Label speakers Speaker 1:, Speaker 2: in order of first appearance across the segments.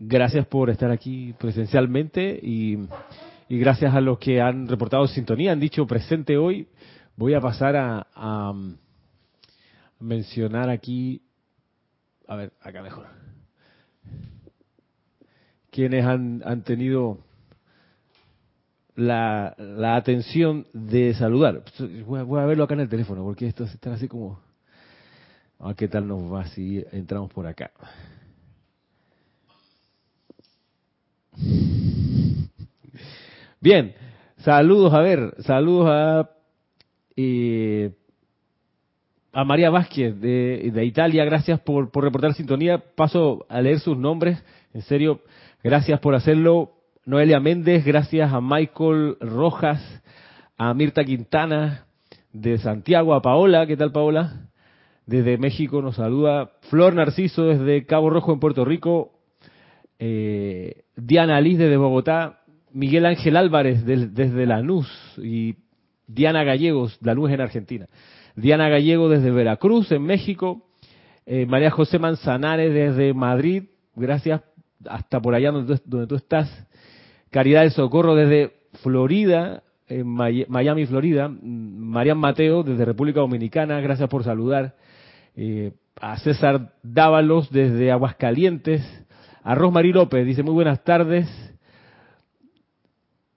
Speaker 1: gracias por estar aquí presencialmente y, gracias a los que han reportado sintonía, han dicho presente hoy. Voy a pasar a, a mencionar aquí, a ver, acá mejor, quienes han, tenido la, la, atención de saludar. Voy a, voy a, verlo acá en el teléfono, porque esto está así como... A qué tal nos va si entramos por acá. Bien, saludos, a ver, saludos a, eh, a María Vázquez de, de Italia, gracias por, por, reportar sintonía. Paso a leer sus nombres, en serio, gracias por hacerlo. Noelia Méndez, gracias a Michael Rojas, a Mirta Quintana de Santiago, a Paola, ¿qué tal Paola? Desde México nos saluda Flor Narciso desde Cabo Rojo en Puerto Rico, eh, Diana Liz desde Bogotá, Miguel Ángel Álvarez de, desde Lanús y Diana Gallegos, Lanús en Argentina. Diana Gallego desde Veracruz en México, eh, María José Manzanares desde Madrid, gracias hasta por allá donde, donde tú estás. Caridad del Socorro desde Florida, en Miami, Florida. Marian Mateo desde República Dominicana, gracias por saludar. Eh, a César Dávalos desde Aguascalientes. A Rosmarie López dice muy buenas tardes.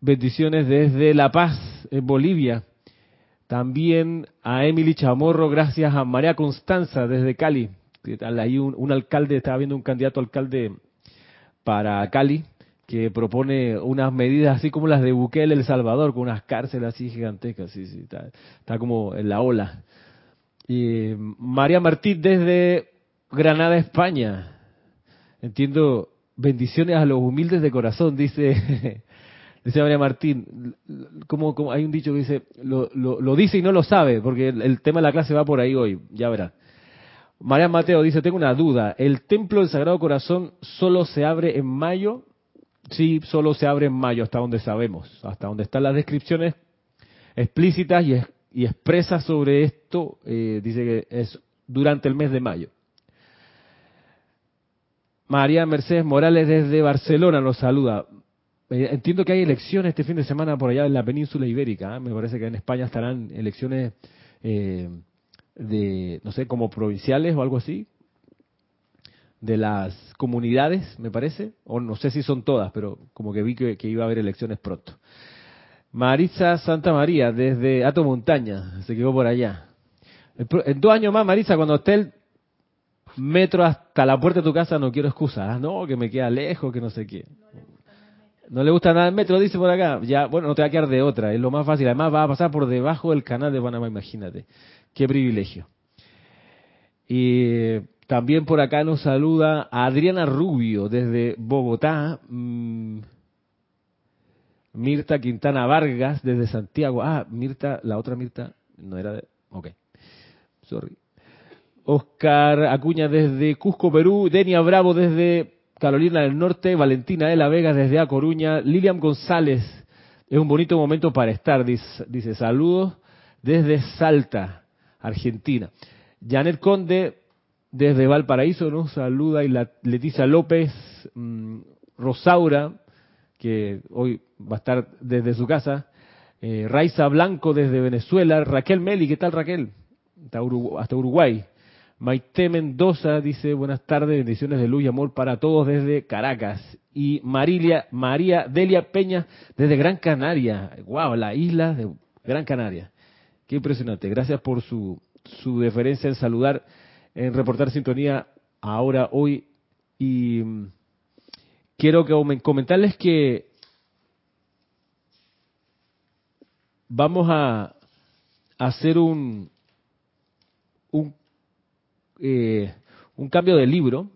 Speaker 1: Bendiciones desde La Paz, en Bolivia. También a Emily Chamorro, gracias a María Constanza desde Cali. Ahí un, alcalde, estaba viendo un candidato alcalde para Cali que propone unas medidas así como las de Bukele El Salvador, con unas cárceles así gigantescas, sí, sí, está, está como en la ola. Y María Martín desde Granada, España. Entiendo, bendiciones a los humildes de corazón, dice, María Martín. Como, como hay un dicho que dice, lo, lo, dice y no lo sabe, porque el, tema de la clase va por ahí hoy, ya verá. María Mateo dice, tengo una duda, ¿el templo del Sagrado Corazón solo se abre en mayo? Sí, solo se abre en mayo, hasta donde sabemos, hasta donde están las descripciones explícitas y, y expresas sobre esto, eh, dice que es durante el mes de mayo. María Mercedes Morales desde Barcelona nos saluda. Eh, entiendo que hay elecciones este fin de semana por allá en la península ibérica. ¿eh? Me parece que en España estarán elecciones eh, de, no sé, como provinciales o algo así, de las comunidades, me parece, o no sé si son todas, pero como que vi que, iba a haber elecciones pronto. Marisa Santa María, desde Ato Montaña, se quedó por allá. En dos años más, Marisa, cuando esté el metro hasta la puerta de tu casa, no quiero excusas, no, que me queda lejos, que no sé qué. No le gusta nada el metro, dice por acá. Ya, bueno, no te va a quedar de otra, es lo más fácil. Además, va a pasar por debajo del canal de Panamá, imagínate. Qué privilegio. Y también por acá nos saluda Adriana Rubio desde Bogotá. Mm, Mirta Quintana Vargas desde Santiago. Ah, Mirta, la otra Mirta no era de... Ok, sorry. Oscar Acuña desde Cusco, Perú. Denia Bravo desde Carolina del Norte. Valentina de la Vega desde A Coruña. Lilian González. Es un bonito momento para estar, dice, dice saludos desde Salta, Argentina. Janet Conde desde Valparaíso nos saluda y la Leticia López, mmm, Rosaura, que hoy va a estar desde su casa, eh, Raiza Blanco desde Venezuela, Raquel Meli, ¿qué tal Raquel? Hasta Uruguay. Maite Mendoza dice buenas tardes, bendiciones de luz y amor para todos desde Caracas. Y Marilia, María Delia Peña desde Gran Canaria. Wow, la isla de Gran Canaria. Qué impresionante. Gracias por su, su deferencia en saludar, en reportar sintonía ahora, hoy. Y quiero que comentarles que vamos a hacer un, un, eh, un cambio de libro.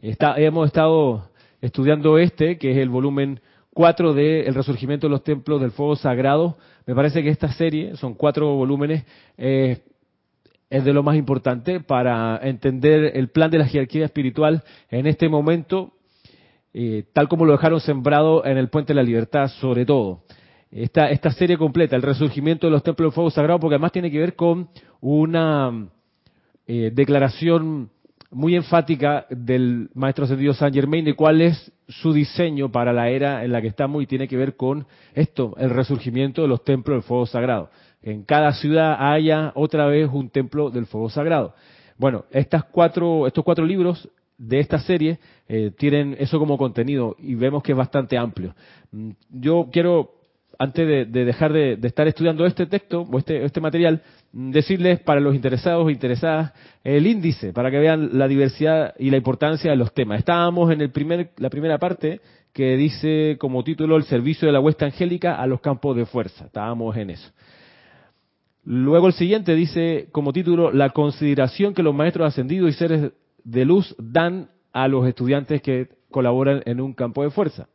Speaker 1: Está, hemos estado estudiando este, que es el volumen 4 de El Resurgimiento de los Templos del Fuego Sagrado. Me parece que esta serie, son cuatro volúmenes, eh, es de lo más importante para entender el plan de la jerarquía espiritual en este momento, eh, tal como lo dejaron sembrado en el Puente de la Libertad, sobre todo esta, esta serie completa, el resurgimiento de los templos del fuego sagrado, porque además tiene que ver con una eh, declaración muy enfática del maestro ascendido Saint Germain de cuál es su diseño para la era en la que estamos y tiene que ver con esto, el resurgimiento de los templos del fuego sagrado. En cada ciudad haya otra vez un templo del fuego sagrado. Bueno, estas cuatro, estos cuatro libros de esta serie eh, tienen eso como contenido y vemos que es bastante amplio. Mm, yo quiero antes de, dejar de, estar estudiando este texto o este, este material, mm, decirles para los interesados o interesadas el índice para que vean la diversidad y la importancia de los temas. Estábamos en el primer, la primera parte que dice como título el servicio de la huesta angélica a los campos de fuerza. Estábamos en eso. Luego el siguiente dice como título la consideración que los maestros ascendidos y seres de luz dan a los estudiantes que colaboran en un campo de fuerza.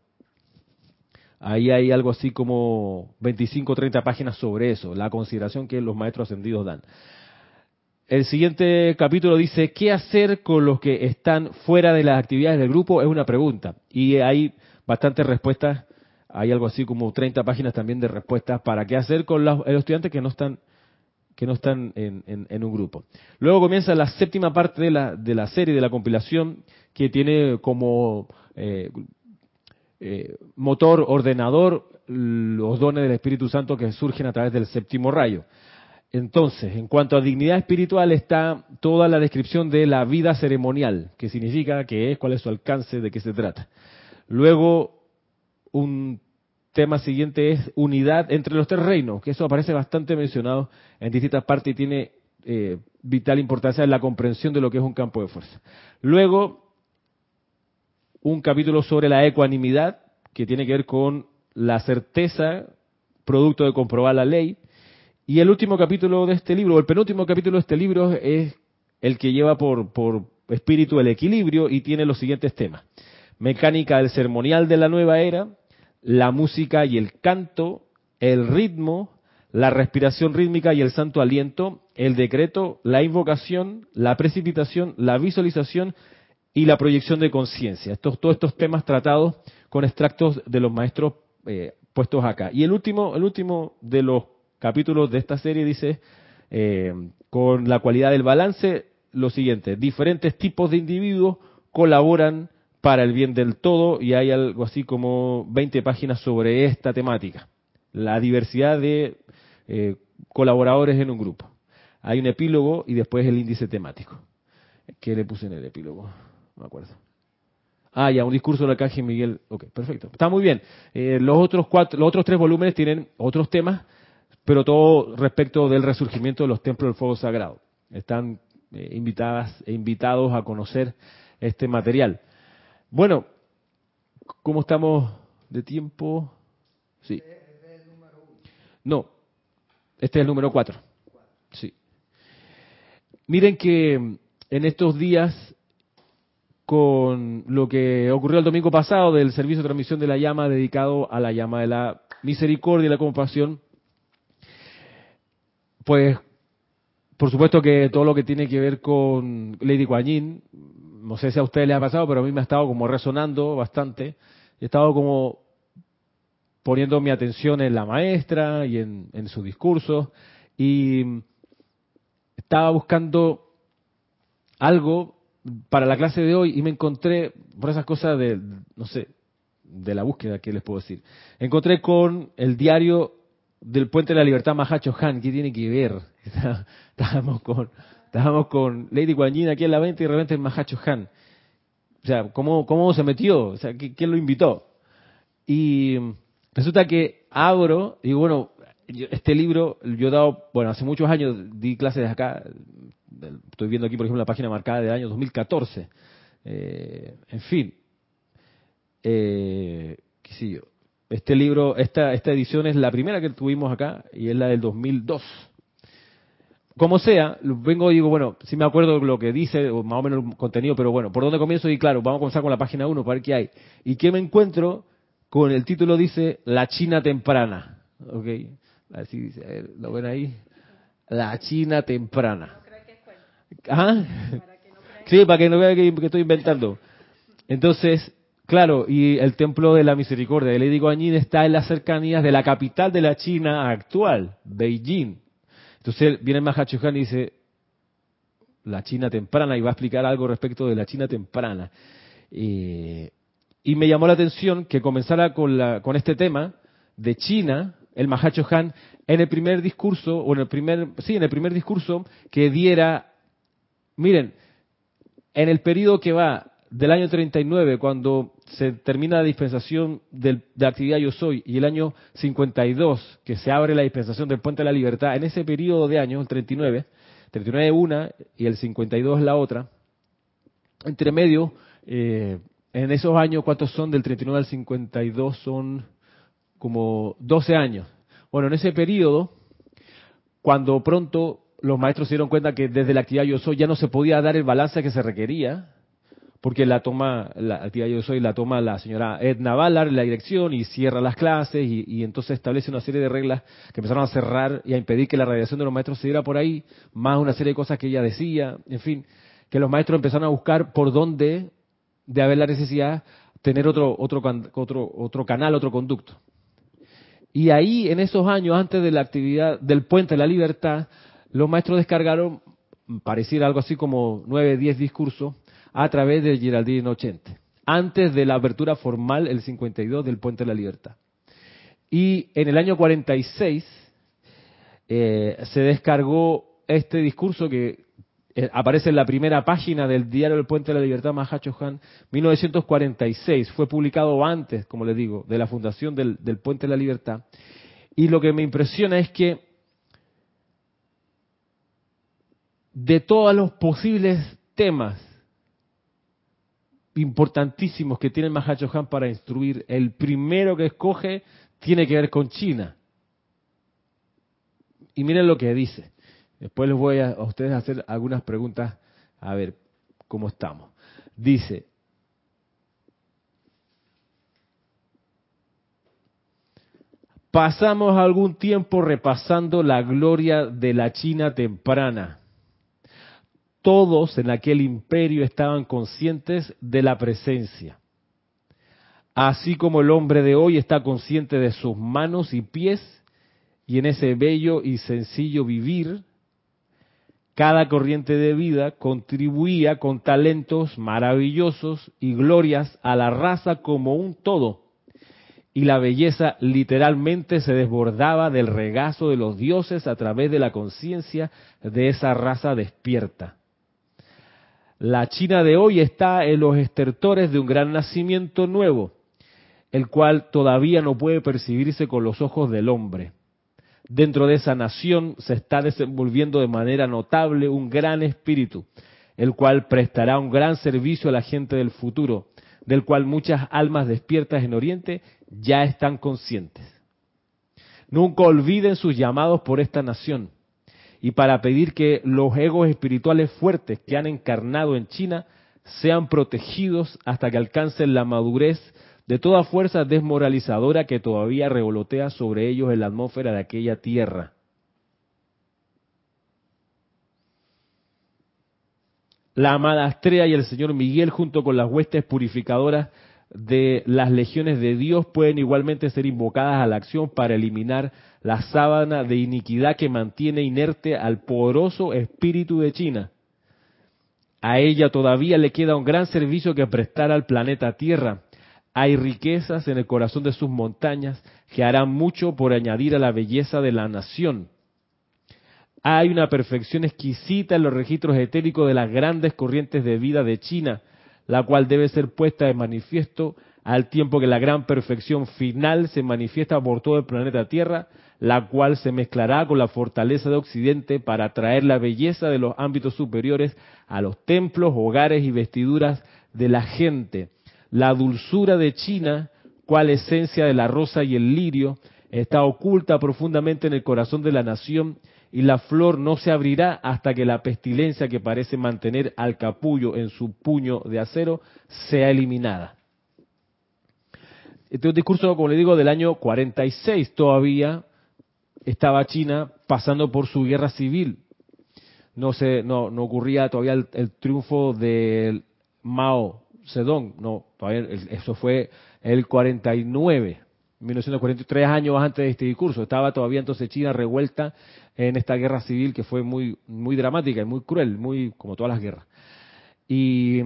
Speaker 1: Ahí hay algo así como 25 o 30 páginas sobre eso, la consideración que los maestros ascendidos dan. El siguiente capítulo dice, ¿qué hacer con los que están fuera de las actividades del grupo? Es una pregunta. Y hay bastantes respuestas, hay algo así como 30 páginas también de respuestas para qué hacer con los, estudiantes que no están que no están en, un grupo. Luego comienza la séptima parte de la, de la serie, de la compilación, que tiene como eh, eh, motor ordenador los dones del Espíritu Santo que surgen a través del séptimo rayo. Entonces, en cuanto a dignidad espiritual está toda la descripción de la vida ceremonial, que significa, que es, cuál es su alcance, de qué se trata. Luego, un tema siguiente es unidad entre los tres reinos, que eso aparece bastante mencionado en distintas partes y tiene eh, vital importancia en la comprensión de lo que es un campo de fuerza. Luego, un capítulo sobre la ecuanimidad, que tiene que ver con la certeza, producto de comprobar la ley. Y el último capítulo de este libro, o el penúltimo capítulo de este libro, es el que lleva por, por espíritu el equilibrio y tiene los siguientes temas. Mecánica del ceremonial de la nueva era, la música y el canto, el ritmo, la respiración rítmica y el santo aliento, el decreto, la invocación, la precipitación, la visualización y la proyección de conciencia. Estos, todos estos temas tratados con extractos de los maestros eh, puestos acá. Y el último, el último de los capítulos de esta serie dice, eh, con la cualidad del balance, lo siguiente, diferentes tipos de individuos colaboran para el bien del todo y hay algo así como 20 páginas sobre esta temática, la diversidad de eh, colaboradores en un grupo. Hay un epílogo y después el índice temático. ¿Qué le puse en el epílogo? No me acuerdo. Ah, ya, un discurso del arcángel Miguel. Ok, perfecto. Está muy bien. Eh, los, otros cuatro, los otros tres volúmenes tienen otros temas, pero todo respecto del resurgimiento de los templos del fuego sagrado. Están eh, invitadas e invitados a conocer este material. Bueno, ¿cómo estamos de tiempo? Sí. No, este es el número cuatro. Sí. Miren que en estos días con lo que ocurrió el domingo pasado del servicio de transmisión de la llama dedicado a la llama de la misericordia y la compasión, pues por supuesto que todo lo que tiene que ver con Lady Guanyin, no sé si a ustedes les ha pasado, pero a mí me ha estado como resonando bastante, he estado como poniendo mi atención en la maestra y en, en su discurso y estaba buscando algo para la clase de hoy y me encontré, por esas cosas de, no sé, de la búsqueda, ¿qué les puedo decir? Encontré con el diario del Puente de la Libertad Mahacho Han, ¿qué tiene que ver? Estábamos con, estábamos con Lady Guanyin aquí en la venta y de repente en Mahacho Han. O sea, ¿cómo, ¿cómo se metió? O sea, ¿quién lo invitó? Y resulta que abro, y bueno, este libro, yo he dado, bueno, hace muchos años di clases acá, estoy viendo aquí, por ejemplo, la página marcada del año 2014. Eh, en fin, eh, qué sé yo. Este libro, esta, esta edición es la primera que tuvimos acá y es la del 2002. Como sea, vengo y digo, bueno, si me acuerdo lo que dice, o más o menos el contenido, pero bueno, ¿por dónde comienzo? Y claro, vamos a comenzar con la página 1 para ver qué hay. ¿Y qué me encuentro? Con el título dice La China temprana. ¿Ok? Así dice, ¿lo ven ahí? La China temprana. ¿Ah? Sí, para que no vean que, estoy inventando. Entonces, claro, y el Templo de la Misericordia de Lady Guanyin está en las cercanías de la capital de la China actual, Beijing. Entonces viene Mahacho Han y dice, la China temprana y va a explicar algo respecto de la China temprana. Eh, y me llamó la atención que comenzara con, la, con este tema de China, el Mahacho Han, en el primer discurso, o en el primer, sí, en el primer discurso que diera, miren, en el periodo que va del año 39, cuando se termina la dispensación de la actividad Yo Soy, y el año 52, que se abre la dispensación del Puente de la Libertad, en ese periodo de años, el 39, 39 una y el 52 la otra, entre medio, eh, en esos años, ¿cuántos son del 39 al 52? Son como 12 años. Bueno, en ese periodo, cuando pronto los maestros se dieron cuenta que desde la actividad Yo Soy ya no se podía dar el balance que se requería, porque la toma, la actividad Yo Soy la toma la señora Edna Ballard, la dirección, y cierra las clases, y, y, entonces establece una serie de reglas que empezaron a cerrar y a impedir que la radiación de los maestros se diera por ahí, más una serie de cosas que ella decía, en fin, que los maestros empezaron a buscar por dónde de haber la necesidad tener otro, otro, otro, otro canal, otro conducto. Y ahí, en esos años, antes de la actividad del Puente de la Libertad, los maestros descargaron, pareciera algo así como nueve, diez discursos, a través de Geraldine 80, antes de la apertura formal, el 52, del Puente de la Libertad. Y en el año 46 eh, se descargó este discurso que eh, aparece en la primera página del diario del Puente de la Libertad, Mahacho Han, 1946. Fue publicado antes, como les digo, de la fundación del, del Puente de la Libertad. Y lo que me impresiona es que de todos los posibles temas importantísimos que tiene Mahacho Han para instruir, el primero que escoge tiene que ver con China. Y miren lo que dice. Después les voy a, a ustedes a hacer algunas preguntas a ver cómo estamos. Dice, pasamos algún tiempo repasando la gloria de la China temprana. Todos en aquel imperio estaban conscientes de la presencia. Así como el hombre de hoy está consciente de sus manos y pies, y en ese bello y sencillo vivir cada corriente de vida contribuía con talentos maravillosos y glorias a la raza como un todo. Y la belleza literalmente se desbordaba del regazo de los dioses a través de la conciencia de esa raza despierta. La China de hoy está en los estertores de un gran nacimiento nuevo, el cual todavía no puede percibirse con los ojos del hombre dentro de esa nación se está desenvolviendo de manera notable un gran espíritu, el cual prestará un gran servicio a la gente del futuro, del cual muchas almas despiertas en Oriente ya están conscientes. Nunca olviden sus llamados por esta nación y para pedir que los egos espirituales fuertes que han encarnado en China sean protegidos hasta que alcancen la madurez de toda fuerza desmoralizadora que todavía revolotea sobre ellos en la atmósfera de aquella tierra. La amada Astrea y el señor Miguel, junto con las huestes purificadoras de las legiones de Dios, pueden igualmente ser invocadas a la acción para eliminar la sábana de iniquidad que mantiene inerte al poderoso espíritu de China. A ella todavía le queda un gran servicio que prestar al planeta Tierra, hay riquezas en el corazón de sus montañas que harán mucho por añadir a la belleza de la nación. Hay una perfección exquisita en los registros etéricos de las grandes corrientes de vida de China, la cual debe ser puesta de manifiesto al tiempo que la gran perfección final se manifiesta por todo el planeta Tierra, la cual se mezclará con la fortaleza de Occidente para traer la belleza de los ámbitos superiores a los templos, hogares y vestiduras de la gente. La dulzura de China, cual esencia de la rosa y el lirio, está oculta profundamente en el corazón de la nación y la flor no se abrirá hasta que la pestilencia que parece mantener al capullo en su puño de acero sea eliminada. Este es un discurso, como le digo, del año 46. Todavía estaba China pasando por su guerra civil. No, se, no, no ocurría todavía el, triunfo de Mao Sedón, no, todavía eso fue el 49, 1943 años antes de este discurso. Estaba todavía entonces China revuelta en esta guerra civil que fue muy, muy dramática y muy cruel, muy como todas las guerras. Y,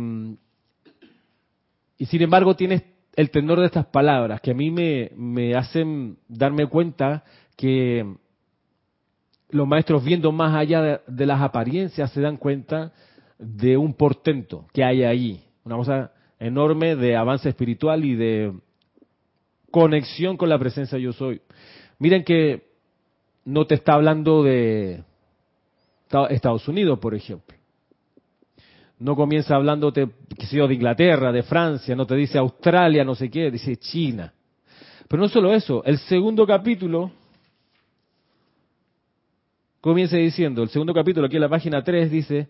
Speaker 1: sin embargo tienes el tenor de estas palabras que a mí me, me hacen darme cuenta que los maestros viendo más allá de, las apariencias se dan cuenta de un portento que hay ahí, una cosa enorme de avance espiritual y de conexión con la presencia yo soy. Miren que no te está hablando de Estados Unidos, por ejemplo. No comienza hablándote, qué sé yo, de Inglaterra, de Francia, no te dice Australia, no sé qué, dice China. Pero no solo eso, el segundo capítulo comienza diciendo, el segundo capítulo aquí en la página 3 dice,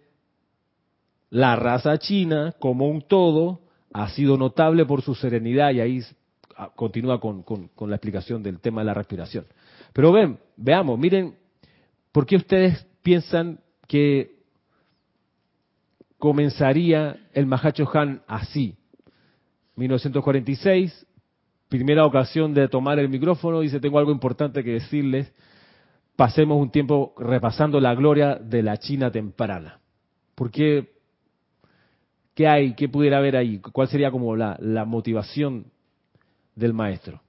Speaker 1: la raza china como un todo ha sido notable por su serenidad y ahí continúa con, con, la explicación del tema de la respiración. Pero ven, veamos, miren, ¿por qué ustedes piensan que comenzaría el Mahacho Han así? 1946, primera ocasión de tomar el micrófono, dice, tengo algo importante que decirles, pasemos un tiempo repasando la gloria de la China temprana. ¿Por qué? ¿Qué hay? ¿Qué pudiera haber ahí? ¿Cuál sería como la, la motivación del maestro.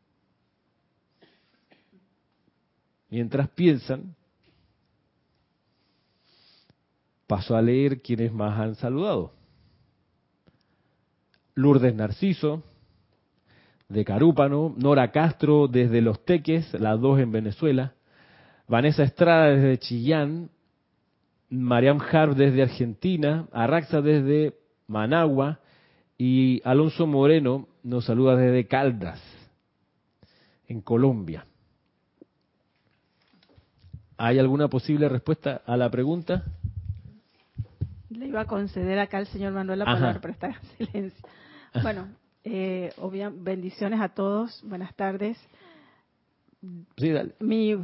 Speaker 1: Mientras piensan, paso a leer quienes más han saludado. Lourdes Narciso, de Carúpano, Nora Castro desde Los Teques, las dos en Venezuela, Vanessa Estrada desde Chillán, Mariam Harb desde Argentina, Arraxa desde Managua. Y Alonso Moreno nos saluda desde Caldas, en Colombia. ¿Hay alguna posible respuesta a la pregunta?
Speaker 2: Le iba a conceder acá al señor Manuel la palabra, pero está en silencio. Bueno, eh, bendiciones a todos, buenas tardes.
Speaker 1: Sí, dale.
Speaker 2: Mi,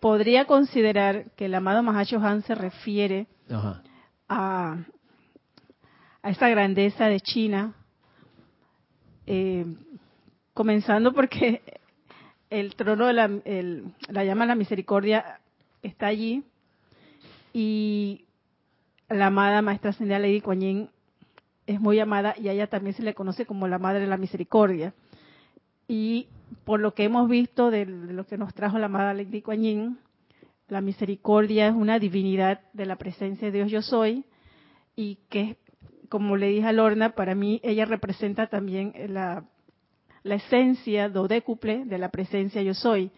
Speaker 2: podría considerar que el amado Mahacho Han se refiere a, a esta grandeza de China, eh, comenzando porque el trono de la, la llama de la misericordia está allí y la amada maestra ascendida Lady Kuan es muy amada y a ella también se le conoce como la madre de la misericordia. Y por lo que hemos visto de, lo que nos trajo la amada Lady Kuan la misericordia es una divinidad de la presencia de Dios yo soy y que como le dije a Lorna, para mí ella representa también la, la esencia dodécuple de la presencia yo soy,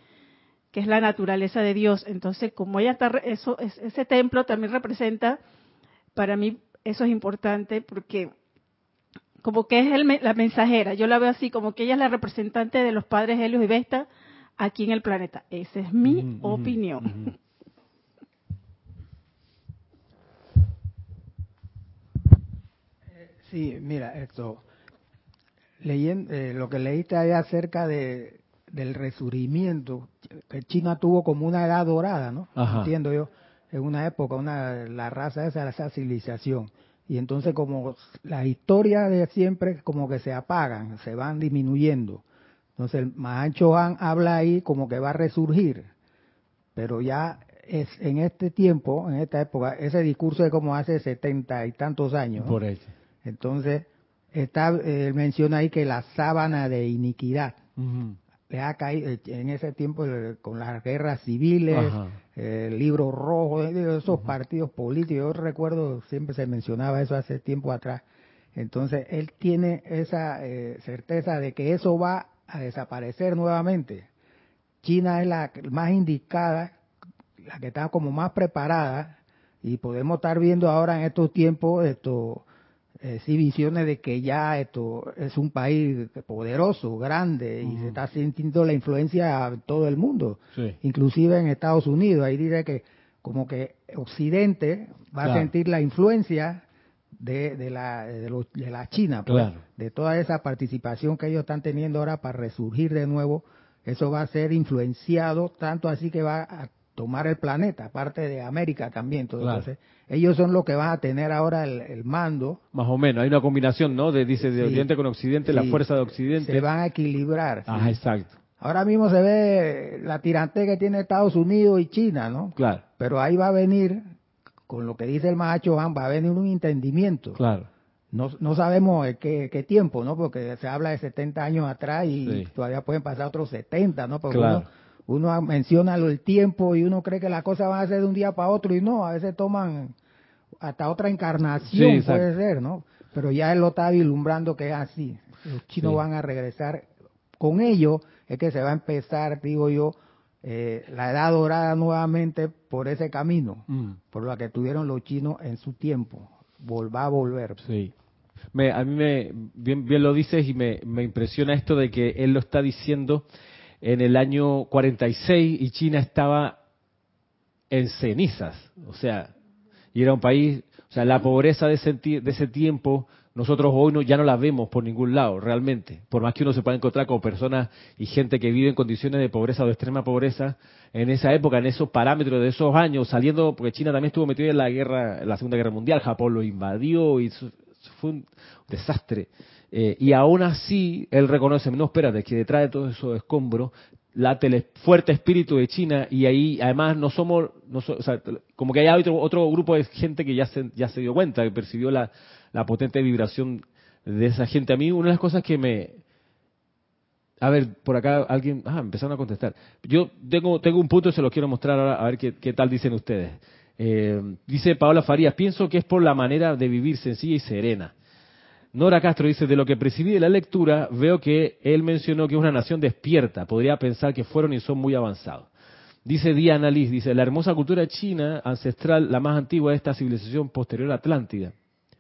Speaker 2: que es la naturaleza de Dios. Entonces, como ella está, eso, ese templo también representa, para mí eso es importante porque como que es el, la mensajera, yo la veo así, como que ella es la representante de los padres Helios y Vesta aquí en el planeta. Esa es mi opinión.
Speaker 3: Sí, mira, esto, leyendo, eh, lo que leíste ahí acerca de, del resurgimiento, que China tuvo como una edad dorada, ¿no? Entiendo yo, en una época, una, la raza esa, esa civilización. Y entonces como las historias de siempre como que se apagan, se van disminuyendo. Entonces el Mahancho Han habla ahí como que va a resurgir, pero ya es en este tiempo, en esta época, ese discurso es como hace setenta y tantos años.
Speaker 1: Por eso.
Speaker 3: Entonces, está, él menciona ahí que la sábana de iniquidad le ha caído eh, en ese tiempo eh, con las guerras civiles, el libro rojo, esos partidos políticos. Yo recuerdo, siempre se mencionaba eso hace tiempo atrás. Entonces, él tiene esa eh, certeza de que eso va a desaparecer nuevamente. China es la más indicada, la que está como más preparada, y podemos estar viendo ahora en estos tiempos esto eh, sí visiones de que ya esto es un país poderoso, grande y se está sintiendo la influencia en todo el mundo, inclusive en Estados Unidos. Ahí dice que como que Occidente va a sentir la influencia de, de, la, de, la China, pues, de toda esa participación que ellos están teniendo ahora para resurgir de nuevo. Eso va a ser influenciado tanto así que va a tomar el planeta, aparte de América también. Entonces, ellos son los que van a tener ahora el, mando.
Speaker 1: Más o menos, hay una combinación, ¿no? De, dice, de Oriente con Occidente, la fuerza de Occidente.
Speaker 3: Se van a equilibrar.
Speaker 1: Ah, exacto.
Speaker 3: ahora mismo se ve la tirante que tiene Estados Unidos y China, ¿no?
Speaker 1: Claro.
Speaker 3: Pero ahí va a venir, con lo que dice el Mahacho Han, va a venir un entendimiento.
Speaker 1: Claro.
Speaker 3: No, no sabemos qué, qué, tiempo, ¿no? Porque se habla de 70 años atrás y todavía pueden pasar otros 70, ¿no? Porque claro. uno, uno, menciona el tiempo y uno cree que las cosas van a ser de un día para otro y no, a veces toman hasta otra encarnación, puede ser, ¿no? Pero ya él lo está vislumbrando que es así. Los chinos van a regresar. Con ello es que se va a empezar, digo yo, eh, la edad dorada nuevamente por ese camino, mm. por lo que tuvieron los chinos en su tiempo. Va a volver.
Speaker 1: Sí a mí me, bien, bien lo dices y me, me impresiona esto de que él lo está diciendo en el año 46 y China estaba en cenizas, o sea, y era un país, o sea, la pobreza de ese, de ese tiempo, nosotros hoy no, ya no la vemos por ningún lado, realmente, por más que uno se pueda encontrar con personas y gente que vive en condiciones de pobreza o de extrema pobreza, en esa época, en esos parámetros de esos años, saliendo, porque China también estuvo metido en la guerra, en la Segunda Guerra Mundial, Japón lo invadió y fue un desastre. Eh, y aún así, él reconoce, no, espérate, que detrás de todo eso escombros late el fuerte espíritu de China y ahí además no somos, no o sea, como que hay otro, otro grupo de gente que ya se, ya se dio cuenta, que percibió la, la potente vibración de esa gente. A mí una de las cosas que me... A ver, por acá alguien... Ah, empezaron a contestar. Yo tengo, tengo un punto y se lo quiero mostrar ahora, a ver qué, qué tal dicen ustedes. Eh, dice Paola Farías, pienso que es por la manera de vivir sencilla y serena. Nora Castro dice, de lo que percibí de la lectura, veo que él mencionó que es una nación despierta, podría pensar que fueron y son muy avanzados. Dice Diana Liz, dice, la hermosa cultura china ancestral, la más antigua de esta civilización posterior a Atlántida.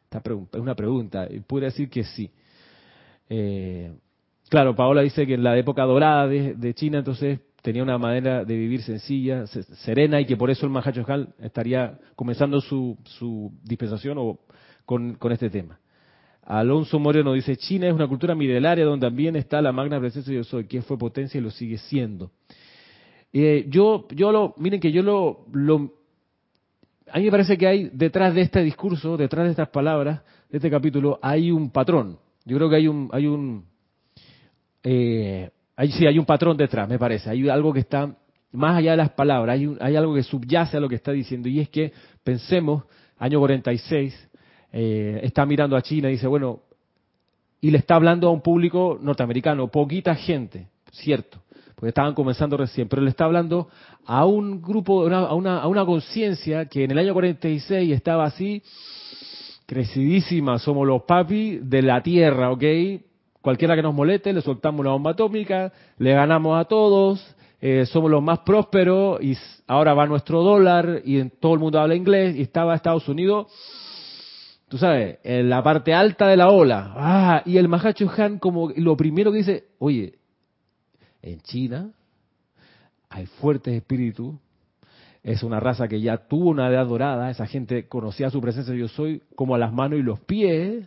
Speaker 1: Esta es una pregunta, y puede decir que sí. Eh, claro, Paola dice que en la época dorada de China, entonces tenía una manera de vivir sencilla, serena, y que por eso el Mahacho estaría comenzando su, dispensación o con, este tema. Alonso Moreno dice, China es una cultura milenaria donde también está la magna presencia de yo soy, que fue potencia y lo sigue siendo. Eh, yo, yo lo, miren que yo lo, a mí me parece que hay detrás de este discurso, detrás de estas palabras, de este capítulo, hay un patrón. Yo creo que hay un, hay un, eh, sí hay un patrón detrás, me parece. Hay algo que está más allá de las palabras, hay, hay algo que subyace a lo que está diciendo. Y es que pensemos, año 46, eh, está mirando a China y dice, bueno, y le está hablando a un público norteamericano, poquita gente, cierto, porque estaban comenzando recién, pero le está hablando a un grupo, a una, a una conciencia que en el año 46 estaba así, crecidísima, somos los papis de la tierra, ¿ok? Cualquiera que nos moleste, le soltamos una bomba atómica, le ganamos a todos, eh, somos los más prósperos y ahora va nuestro dólar y todo el mundo habla inglés y estaba Estados Unidos, tú sabes, en la parte alta de la ola. Ah, y el Mahacho Han como lo primero que dice, oye, en China hay fuertes espíritus, es una raza que ya tuvo una edad dorada, esa gente conocía su presencia, yo soy como a las manos y los pies,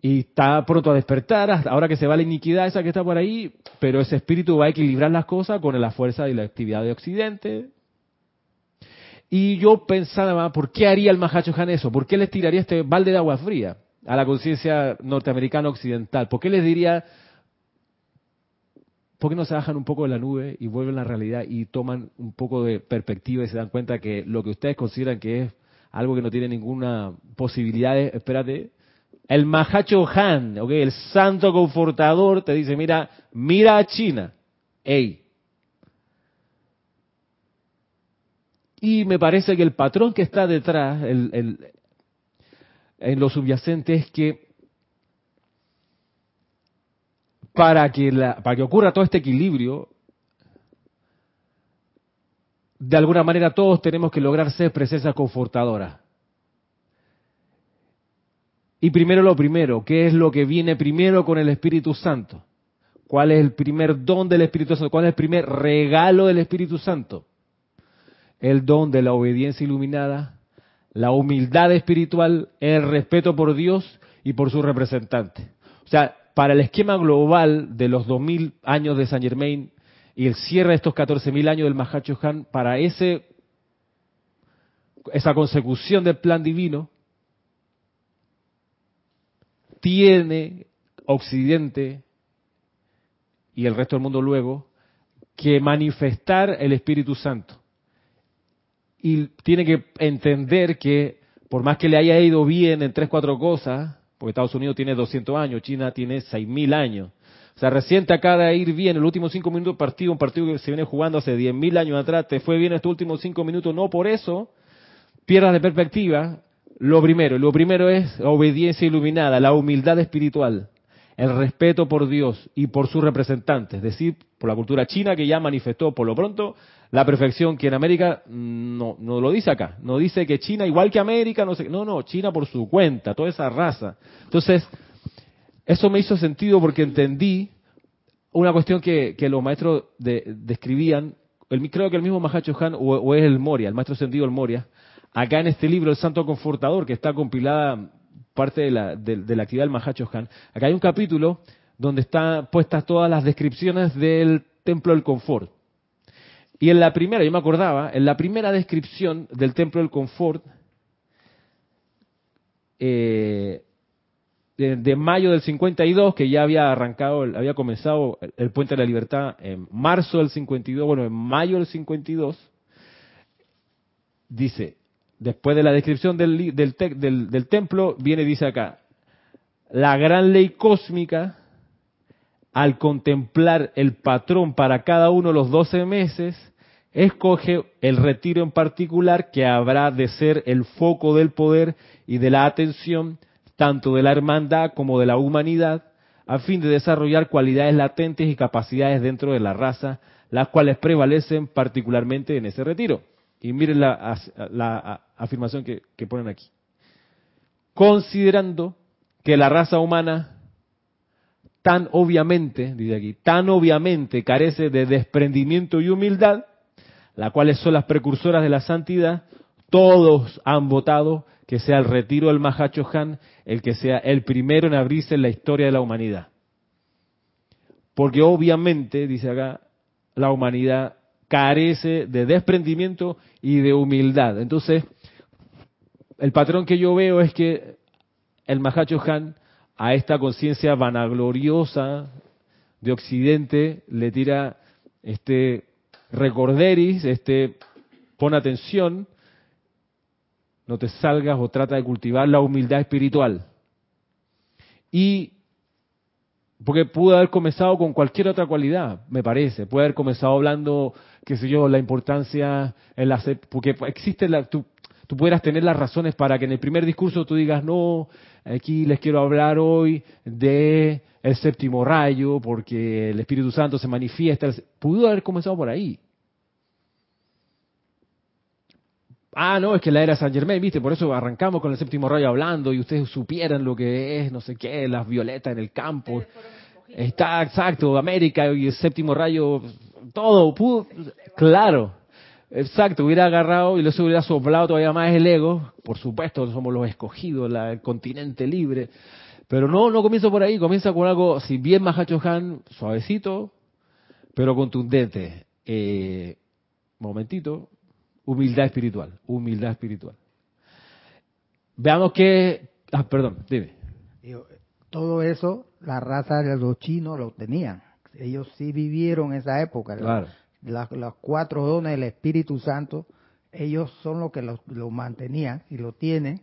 Speaker 1: y está pronto a despertar, ahora que se va la iniquidad esa que está por ahí, pero ese espíritu va a equilibrar las cosas con la fuerza y la actividad de Occidente. Y yo pensaba, ¿por qué haría el Mahacho Han eso? ¿Por qué les tiraría este balde de agua fría a la conciencia norteamericana occidental? ¿Por qué les diría, ¿por qué no se bajan un poco de la nube y vuelven a la realidad y toman un poco de perspectiva y se dan cuenta que lo que ustedes consideran que es algo que no tiene ninguna posibilidad, de, espérate, el Mahacho Han, okay, el santo confortador, te dice, mira, mira a China. Ey. Y me parece que el patrón que está detrás, en lo subyacente, es que para que, la, para que ocurra todo este equilibrio, de alguna manera todos tenemos que lograr ser presencias confortadoras. Y primero lo primero, ¿qué es lo que viene primero con el Espíritu Santo? ¿Cuál es el primer don del Espíritu Santo? ¿Cuál es el primer regalo del Espíritu Santo? El don de la obediencia iluminada, la humildad espiritual, el respeto por Dios y por su representante. O sea, para el esquema global de los 2000 años de San Germain y el cierre de estos 14000 años del Mahacho Han, para ese esa consecución del plan divino, tiene Occidente y el resto del mundo luego, que manifestar el Espíritu Santo. Y tiene que entender que por más que le haya ido bien en tres, cuatro cosas, porque Estados Unidos tiene 200 años, China tiene 6.000 años, o sea, recién te acaba de ir bien el último cinco minutos partido, un partido que se viene jugando hace 10.000 años atrás, te fue bien estos últimos cinco minutos, no por eso pierdas de perspectiva lo primero. Lo primero es la obediencia iluminada, la humildad espiritual, el respeto por Dios y por sus representantes, es decir, por la cultura china que ya manifestó por lo pronto la perfección que en América mm, no, no lo dice acá, no dice que China igual que América, no sé, no, no, China por su cuenta, toda esa raza. Entonces, eso me hizo sentido porque entendí una cuestión que, los maestros describían, el, creo que el mismo Mahacho Han o, es el Moria, el maestro sentido el Moria, acá en este libro, El Santo Confortador, que está compilada parte de la, de, la actividad del Mahacho Han, acá hay un capítulo donde están puestas todas las descripciones del Templo del Confort. Y en la primera, yo me acordaba, en la primera descripción del Templo del Confort, eh, de, mayo del 52, que ya había arrancado, había comenzado el, Puente de la Libertad en marzo del 52, bueno, en mayo del 52, dice, después de la descripción del, del, templo, viene dice acá, la gran ley cósmica, al contemplar el patrón para cada uno de los 12 meses, escoge el retiro en particular que habrá de ser el foco del poder y de la atención tanto de la hermandad como de la humanidad, a fin de desarrollar cualidades latentes y capacidades dentro de la raza, las cuales prevalecen particularmente en ese retiro. Y miren la, afirmación que, ponen aquí. Considerando que la raza humana tan obviamente, dice aquí, tan obviamente carece de desprendimiento y humildad, las cuales son las precursoras de la santidad, todos han votado que sea el retiro del Mahacho Han el que sea el primero en abrirse en la historia de la humanidad. Porque obviamente, dice acá, la humanidad carece de desprendimiento y de humildad. Entonces, el patrón que yo veo es que el Mahacho Han a esta conciencia vanagloriosa de Occidente le tira este recorderis, este pon atención, no te salgas o trata de cultivar la humildad espiritual. Y porque pudo haber comenzado con cualquier otra cualidad, me parece. Puede haber comenzado hablando, qué sé yo, la importancia, en la, porque existe la, tú, tú pudieras tener las razones para que en el primer discurso tú digas, no, aquí les quiero hablar hoy de el séptimo rayo, porque el Espíritu Santo se manifiesta. Pudo haber comenzado por ahí. Ah, no, es que la era San Germain, viste, por eso arrancamos con el séptimo rayo hablando y ustedes supieran lo que es, no sé qué, las violetas en el campo. Está exacto, América y el séptimo rayo, todo, pudo, claro, exacto, hubiera agarrado y les hubiera soplado todavía más el ego, por supuesto, somos los escogidos, el continente libre, pero no, no comienza por ahí, comienza con algo, si bien Mahacho Han, suavecito, pero contundente. Eh, momentito, Humildad espiritual, humildad espiritual. Veamos que, ah, perdón, dime.
Speaker 3: Todo eso, la raza de los chinos lo tenían. Ellos sí vivieron esa época. Claro. Las, cuatro dones del Espíritu Santo, ellos son los que lo, mantenían y lo tienen,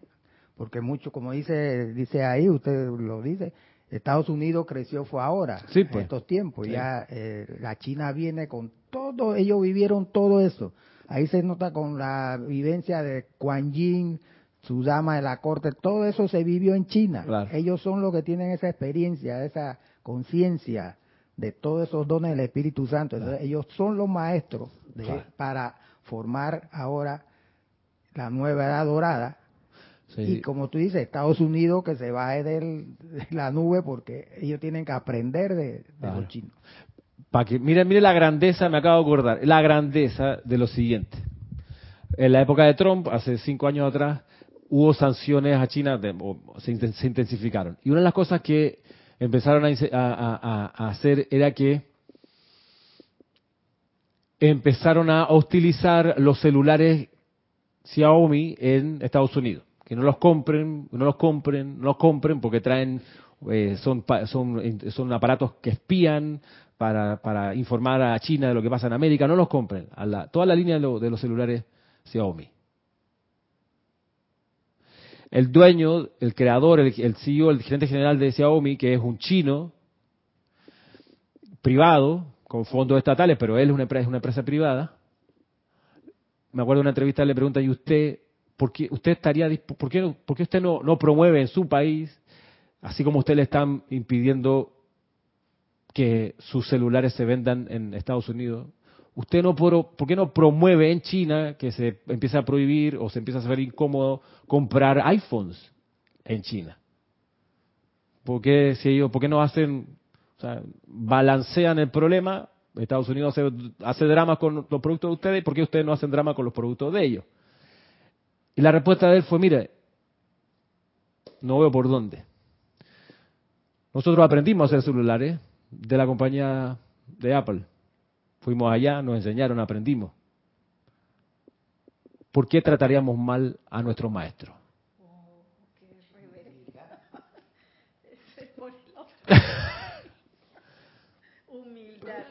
Speaker 3: porque mucho, como dice, dice ahí, usted lo dice, Estados Unidos creció fue ahora, en pues. estos tiempos. Ya eh, la China viene con todo, ellos vivieron todo eso. Ahí se nota con la vivencia de Kuan Yin, su dama de la corte, todo eso se vivió en China. Ellos son los que tienen esa experiencia, esa conciencia de todos esos dones del Espíritu Santo. ellos son los maestros para formar ahora la nueva edad dorada. Y como tú dices, Estados Unidos que se va de la nube porque ellos tienen que aprender de, los chinos.
Speaker 1: Para que, mire, mire la grandeza, me acabo de acordar, la grandeza de lo siguiente. En la época de Trump, hace cinco años atrás, hubo sanciones a China, se, intensificaron. Y una de las cosas que empezaron a, hacer era que empezaron a hostilizar los celulares Xiaomi en Estados Unidos. Que no los compren, no los compren, no los compren porque traen, eh, son aparatos que espían, para, informar a China de lo que pasa en América, no los compren. A la, toda la línea de, los celulares Xiaomi. El dueño, el creador, el, el CEO, el gerente general de Xiaomi, que es un chino privado, con fondos estatales, pero él es una empresa, es una empresa privada. Me acuerdo de una entrevista, le pregunta, ¿y usted, por qué, usted estaría, por qué, por qué usted no, no promueve en su país, así como usted le están impidiendo que sus celulares se vendan en Estados Unidos? ¿Usted no por, por qué no promueve en China que se empiece a prohibir o se empieza a hacer incómodo comprar iPhones en China? ¿Por qué, si ellos, ¿por qué no hacen o sea, balancean el problema. Estados Unidos hace, drama con los productos de ustedes, ¿por qué ustedes no hacen drama con los productos de ellos? Y la respuesta de él fue, mire, no veo por dónde. Nosotros aprendimos a hacer celulares de la compañía de Apple. Fuimos allá, nos enseñaron, aprendimos. ¿Por qué trataríamos mal a nuestro maestro?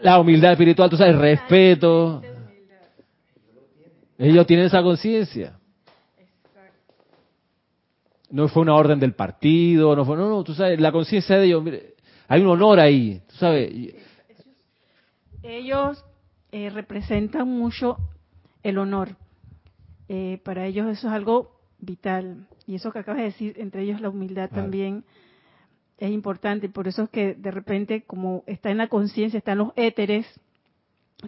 Speaker 1: la humildad espiritual, tú sabes, respeto. Ellos tienen esa conciencia. No fue una orden del partido, no fue, no, no, tú sabes, la conciencia de ellos, hay un honor ahí, tú sabes.
Speaker 2: Ellos eh, representan mucho el honor. Eh, para ellos eso es algo vital. Y eso que acabas de decir, entre ellos la humildad también es importante, por eso es que de repente, como está en la conciencia, están los éteres,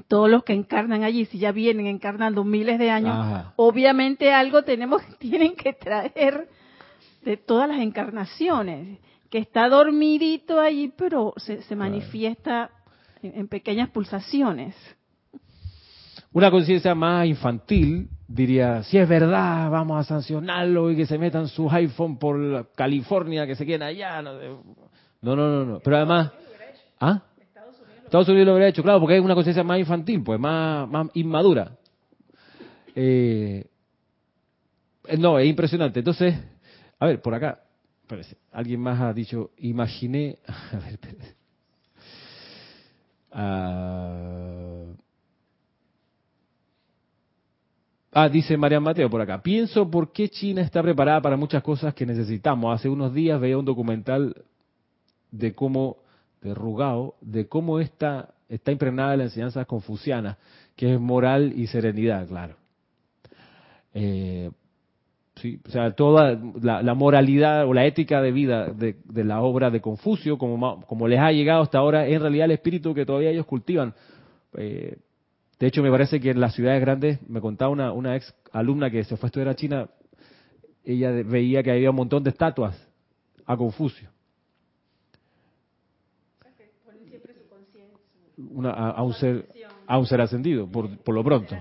Speaker 2: todos los que encarnan allí, si ya vienen encarnando miles de años, obviamente algo tenemos, tienen que traer de todas las encarnaciones, que está dormidito allí, pero se, manifiesta en pequeñas pulsaciones.
Speaker 1: Una conciencia más infantil diría, si es verdad, vamos a sancionarlo y que se metan sus iPhone por California, que se queden allá. No, no, no, no. Pero además... ¿Ah? Estados Unidos lo hubiera hecho, claro, porque es una conciencia más infantil, pues más, más inmadura. Eh, no, es impresionante. Entonces, a ver, por acá, alguien más ha dicho, imaginé, a ver, espérese. Ah, Ah, dice Marian Mateo por acá. Pienso por qué China está preparada para muchas cosas que necesitamos. Hace unos días veía un documental de cómo, de Rugao, de cómo está, está impregnada la enseñanza confuciana, que es moral y serenidad, claro. Eh, sí, o sea, toda la, moralidad o la ética de vida de, la obra de Confucio, como, como les ha llegado hasta ahora, es en realidad el espíritu que todavía ellos cultivan. Eh, de hecho, me parece que en las ciudades grandes, me contaba una, una ex alumna que se fue a estudiar a China, ella veía que había un montón de estatuas a Confucio. a, un ser, a un ser ascendido, por, por lo pronto.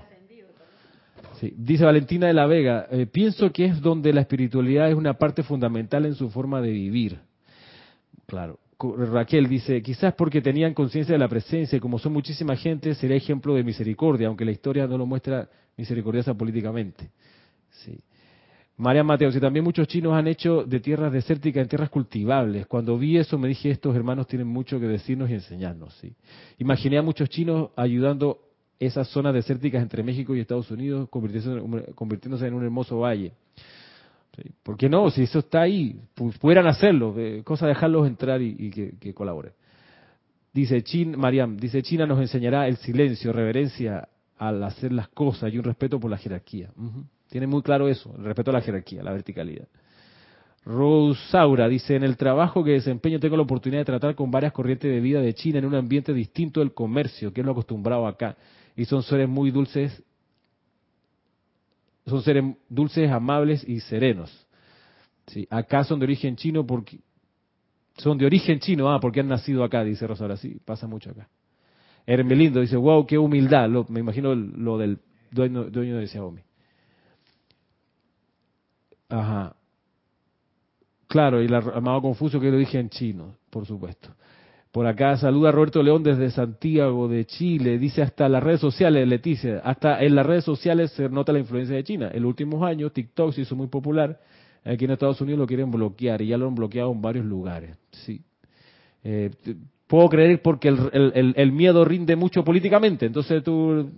Speaker 1: Dice Valentina de la Vega, eh, pienso que es donde la espiritualidad es una parte fundamental en su forma de vivir. Claro. Raquel dice, quizás porque tenían conciencia de la presencia y como son muchísima gente, sería ejemplo de misericordia, aunque la historia no lo muestra misericordiosa políticamente. Sí. María Mateo, y también muchos chinos han hecho de tierras desérticas en tierras cultivables. Cuando vi eso me dije, estos hermanos tienen mucho que decirnos y enseñarnos. ¿sí? Imaginé a muchos chinos ayudando esas zonas desérticas entre México y Estados Unidos, convirtiéndose en un hermoso valle. ¿Por qué no? Si eso está ahí, pues, pudieran hacerlo, cosa dejarlos entrar y, que, colaboren. Dice Chin, Mariam, dice China nos enseñará el silencio, reverencia al hacer las cosas y un respeto por la jerarquía. Tiene muy claro eso, el respeto a la jerarquía, la verticalidad. Rosaura dice, en el trabajo que desempeño tengo la oportunidad de tratar con varias corrientes de vida de China en un ambiente distinto del comercio, que es lo acostumbrado acá. Y son seres muy dulces son seres dulces, amables y serenos. ¿Sí? Acá son de origen chino porque son de origen chino, ah, porque han nacido acá, dice Rosaura. Sí, pasa mucho acá. Hermelindo dice, wow, qué humildad. me imagino lo del dueño, dueño de Xiaomi. Ajá. Claro, y el amado Confucio que lo dije en chino, por supuesto. Por acá saluda Roberto León desde Santiago de Chile. Dice hasta las redes sociales, Leticia, hasta en las redes sociales se nota la influencia de China. En los últimos años TikTok se hizo muy popular. Aquí en Estados Unidos lo quieren bloquear y ya lo han bloqueado en varios lugares. Sí. Eh, puedo creer porque el, miedo rinde mucho políticamente. Entonces tú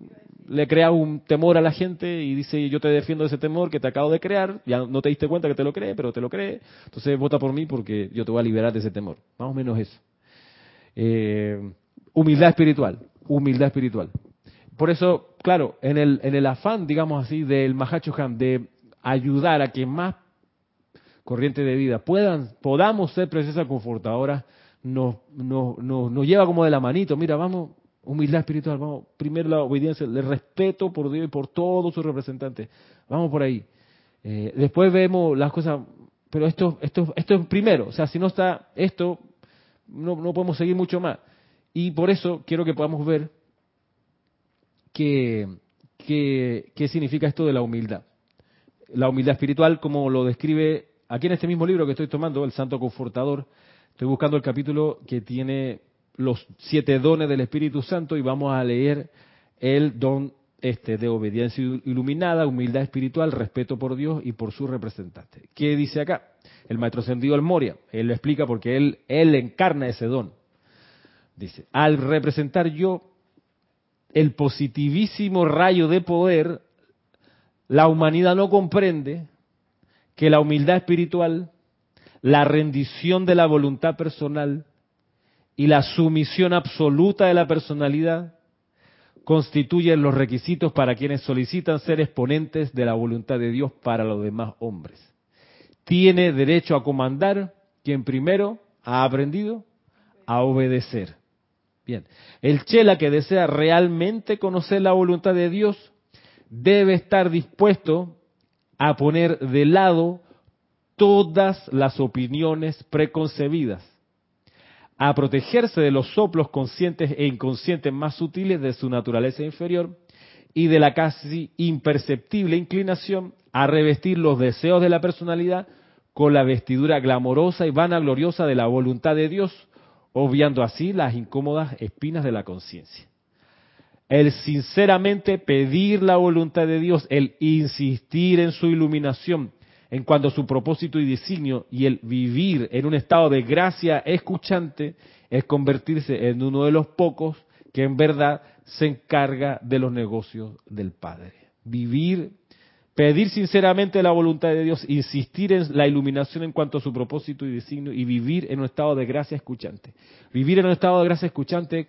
Speaker 1: le creas un temor a la gente y dice yo te defiendo de ese temor que te acabo de crear, ya no te diste cuenta que te lo cree, pero te lo cree, entonces vota por mí porque yo te voy a liberar de ese temor. Más o menos eso. Eh, humildad espiritual, humildad espiritual. Por eso, claro, en el, en el afán, digamos así, del Mahacho de ayudar a que más corrientes de vida puedan, podamos ser presencia confortadora, nos, nos, nos, nos lleva como de la manito, mira, vamos, humildad espiritual, vamos, primero la obediencia, el respeto por Dios y por todos sus representantes, vamos por ahí. Eh, después vemos las cosas, pero esto, esto, esto es primero, o sea, si no está esto, no, no podemos seguir mucho más. Y por eso quiero que podamos ver qué, significa esto de la humildad. La humildad espiritual, como lo describe aquí en este mismo libro que estoy tomando, El Santo Confortador, estoy buscando el capítulo que tiene los siete dones del Espíritu Santo y vamos a leer el don este de obediencia iluminada, humildad espiritual, respeto por Dios y por su representante. ¿Qué dice acá? El maestro ascendido al Moria, él lo explica porque él, él encarna ese don. Dice, al representar yo el positivísimo rayo de poder, la humanidad no comprende que la humildad espiritual, la rendición de la voluntad personal y la sumisión absoluta de la personalidad constituyen los requisitos para quienes solicitan ser exponentes de la voluntad de Dios para los demás hombres. Tiene derecho a comandar quien primero ha aprendido a obedecer. Bien, el chela que desea realmente conocer la voluntad de Dios debe estar dispuesto a poner de lado todas las opiniones preconcebidas, a protegerse de los soplos conscientes e inconscientes más sutiles de su naturaleza inferior y de la casi imperceptible inclinación a revestir los deseos de la personalidad con la vestidura glamorosa y vanagloriosa de la voluntad de Dios, obviando así las incómodas espinas de la conciencia el sinceramente pedir la voluntad de Dios, el insistir en su iluminación en cuanto a su propósito y designio y el vivir en un estado de gracia escuchante es convertirse en uno de los pocos que en verdad se encarga de los negocios del Padre. Vivir, pedir sinceramente la voluntad de Dios, insistir en la iluminación en cuanto a su propósito y designio y vivir en un estado de gracia escuchante. Vivir en un estado de gracia escuchante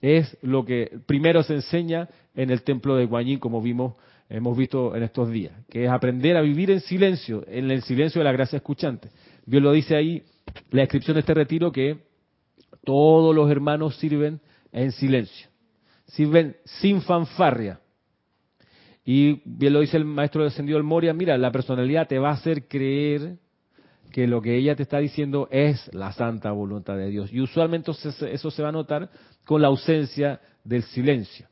Speaker 1: es lo que primero se enseña en el templo de Guanyin, como vimos, hemos visto en estos días, que es aprender a vivir en silencio, en el silencio de la gracia escuchante. Dios lo dice ahí, la descripción de este retiro, que todos los hermanos sirven en silencio, sirven sin fanfarria. Y bien lo dice el maestro descendido del Moria, mira, la personalidad te va a hacer creer que lo que ella te está diciendo es la santa voluntad de Dios. Y usualmente eso se va a notar con la ausencia del silencio.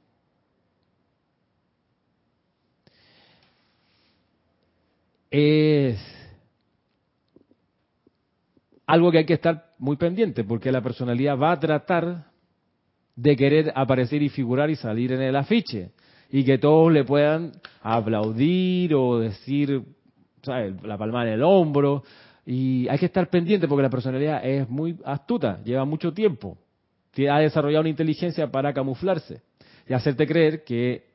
Speaker 1: Es algo que hay que estar muy pendiente, porque la personalidad va a tratar de querer aparecer y figurar y salir en el afiche, y que todos le puedan aplaudir o decir la palma en el hombro, y hay que estar pendiente porque la personalidad es muy astuta, lleva mucho tiempo ha desarrollado una inteligencia para camuflarse y hacerte creer que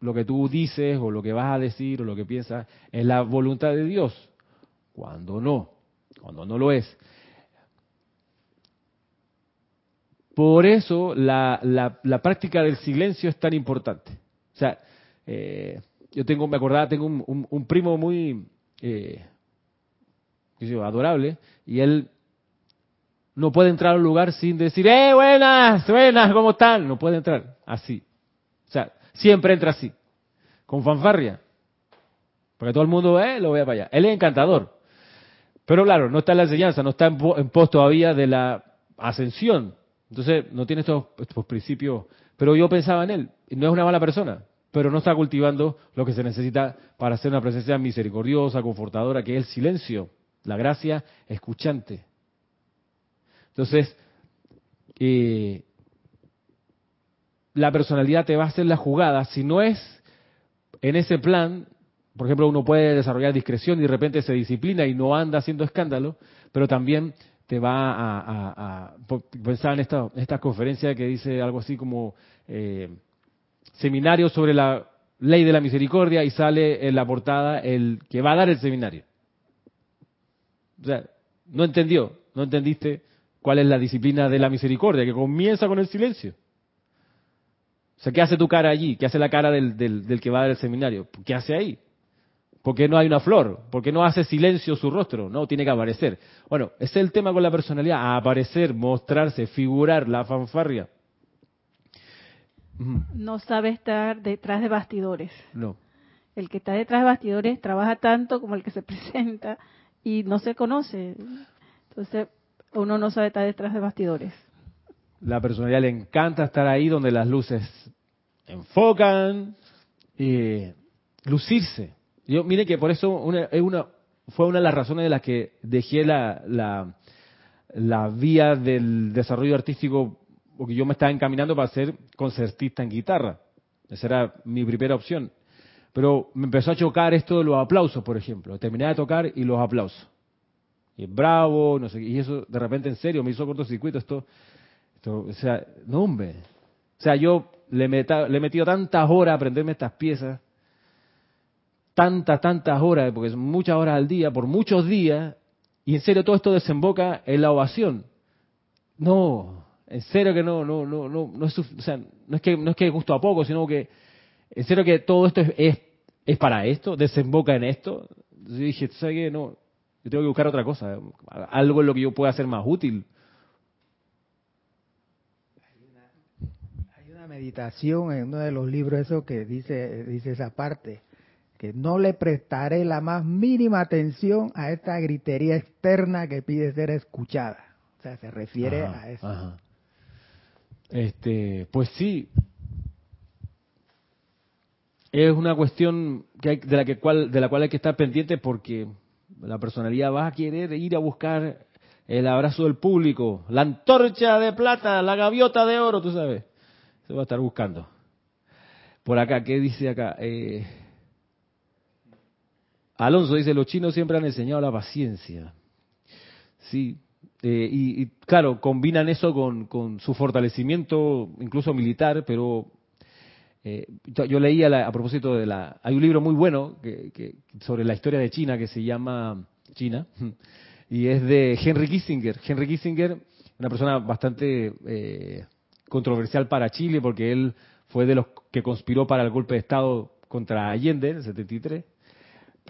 Speaker 1: lo que tú dices o lo que vas a decir o lo que piensas es la voluntad de Dios, cuando no, cuando no lo es. Por eso la, la, práctica del silencio es tan importante. Sea, eh, yo tengo, me acordaba, tengo un, primo muy eh, adorable y él no puede entrar a un lugar sin decir, ¡eh, buenas, buenas, ¿cómo están? No puede entrar así. O sea, siempre entra así, con fanfarria. Porque todo el mundo, eh, lo vea para allá. Él es encantador. Pero claro, no está en la enseñanza, no está en, pos todavía de la ascensión. Entonces, no tiene estos, estos principios. Pero yo pensaba en él, y no es una mala persona, pero no está cultivando lo que se necesita para ser una presencia misericordiosa, confortadora, que es el silencio, la gracia escuchante. Entonces, eh, la personalidad te va a hacer la jugada. Si no es en ese plan, por ejemplo, uno puede desarrollar discreción y de repente se disciplina y no anda haciendo escándalo, pero también te va a, pensaba en esta, esta conferencia que dice algo así como eh, seminario sobre la ley de la misericordia y sale en la portada el que va a dar el seminario. O sea, no entendió, no entendiste cuál es la disciplina de la misericordia, que comienza con el silencio. O sea, ¿qué hace tu cara allí? ¿Qué hace la cara del, del, que va a dar el seminario? ¿Qué hace ahí? ¿Por qué no hay una flor? ¿Por qué no hace silencio su rostro? No, tiene que aparecer. Bueno, ese es el tema con la personalidad, aparecer, mostrarse, figurar, la fanfarria.
Speaker 2: No sabe estar detrás de bastidores.
Speaker 1: No.
Speaker 2: El que está detrás de bastidores trabaja tanto como el que se presenta y no se conoce. Entonces, uno no sabe estar detrás de bastidores.
Speaker 1: La personalidad le encanta estar ahí donde las luces enfocan, y lucirse. Yo, mire que por eso una, una, fue una de las razones de las que dejé la, la, la vía del desarrollo artístico, porque yo me estaba encaminando para ser concertista en guitarra. Esa era mi primera opción. Pero me empezó a chocar esto de los aplausos, por ejemplo. Terminé de tocar y los aplausos. Y bravo, no sé, y eso de repente en serio me hizo cortocircuito esto. o sea, no hombre. O sea, yo le, le he metido tantas horas a aprenderme estas piezas, tantas, tantas horas, porque son muchas horas al día, por muchos días, y en serio todo esto desemboca en la ovación. No, en serio que no, no, no, no, no es, o sea, no es que no es que gusto a poco, sino que en serio que todo esto es, es, para esto, desemboca en esto. Yo dije, ¿sabes qué? No, yo tengo que buscar otra cosa, algo en lo que yo pueda ser más útil.
Speaker 3: Hay una, meditación en uno de los libros eso que dice, dice esa parte, que no le prestaré la más mínima atención a esta gritería externa que pide ser escuchada. O sea, se refiere a eso.
Speaker 1: Este, pues sí, es una cuestión que de, la que cual, de la cual hay que estar pendiente porque la personalidad va a querer ir a buscar el abrazo del público, la antorcha de plata, la gaviota de oro, tú sabes. Se va a estar buscando. Por acá, ¿qué dice acá? Eh, Alonso dice, los chinos siempre han enseñado la paciencia. Sí, eh, y, claro, combinan eso con, con su fortalecimiento, incluso militar, pero eh, yo leía a propósito de la... Hay un libro muy bueno que, sobre la historia de China que se llama China y es de Henry Kissinger. Henry Kissinger, una persona bastante eh, controversial para Chile porque él fue de los que conspiró para el golpe de Estado contra Allende en el 73.